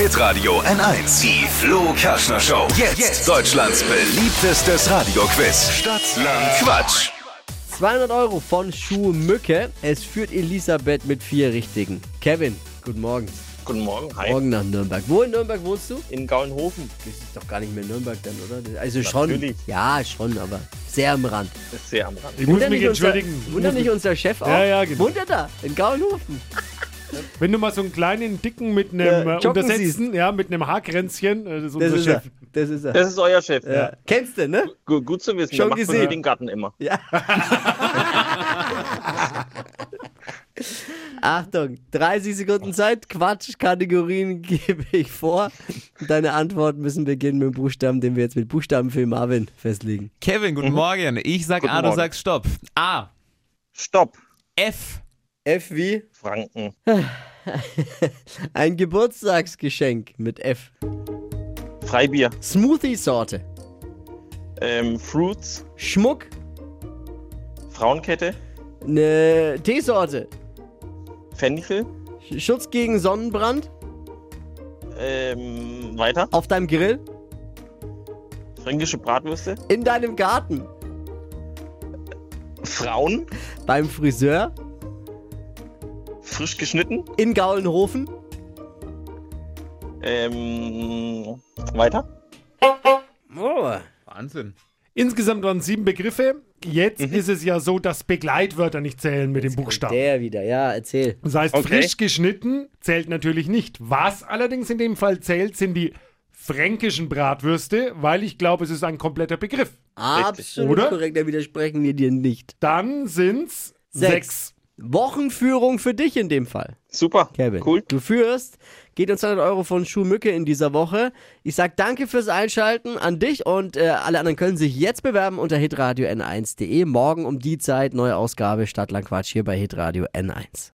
Hitradio N1. Die Flo Kaschner Show. Jetzt, Deutschlands beliebtestes Radioquiz. Stadt, Land, Quatsch. 200 Euro von Schuhmücke. Es führt Elisabeth mit vier Richtigen. Kevin, guten Morgen. Guten Morgen, hi. Morgen nach Nürnberg. Wo in Nürnberg wohnst du? In Gaulenhofen. Das ist doch gar nicht mehr Nürnberg dann, oder? Also schon. Natürlich. Ja, schon, aber sehr am Rand. Sehr am Rand. Ich muss Wundert mich nicht unser, entschuldigen. wundert nicht unser Chef auch? Ja, ja, genau. Wundert er, in Gaulenhofen. Wenn du mal so einen kleinen Dicken mit einem Ja, äh, untersetzten, ja, mit einem Haarkränzchen, äh, das ist Das unser ist Chef. er. Das ist er. Das ist euer Chef. ja. Kennst du, ne? Gu- Gut zu wissen, Schon der gesehen. den Garten immer. Ja. Achtung, 30 Sekunden Zeit. Quatschkategorien gebe ich vor. Deine Antworten müssen beginnen mit dem Buchstaben, den wir jetzt mit Buchstaben für Marvin festlegen. Kevin, guten Morgen. Ich sag Guten A, du Morgen. sagst Stopp. A. Stopp. F. F wie Franken. ein Geburtstagsgeschenk mit F. Freibier. Smoothie-Sorte. Ähm, Fruits. Schmuck. Frauenkette. Eine Teesorte. Fenchel. Schutz gegen Sonnenbrand. Ähm, weiter. Auf deinem Grill. Fränkische Bratwürste. In deinem Garten. Frauen. Beim Friseur. Frisch geschnitten. In Gaulenhofen. Ähm, weiter. Oh. Wahnsinn. Insgesamt waren es sieben Begriffe. Jetzt ist es ja so, dass Begleitwörter nicht zählen mit dem Buchstaben. Der wieder, ja, erzähl. Das heißt, Okay. frisch geschnitten zählt natürlich nicht. Was allerdings in dem Fall zählt, sind die fränkischen Bratwürste, weil ich glaube, es ist ein kompletter Begriff. Absolut Oder? korrekt, da widersprechen wir dir nicht. Dann sind's Sechs. sechs. Wochenführung für dich in dem Fall. Super. Kevin. Cool. Du führst, geht uns 200 Euro von Schuhmücke in dieser Woche. Ich sag danke fürs Einschalten an dich und äh, alle anderen können sich jetzt bewerben unter hitradio n1.de. Morgen um die Zeit, neue Ausgabe Stadtlandquatsch hier bei Hitradio N1.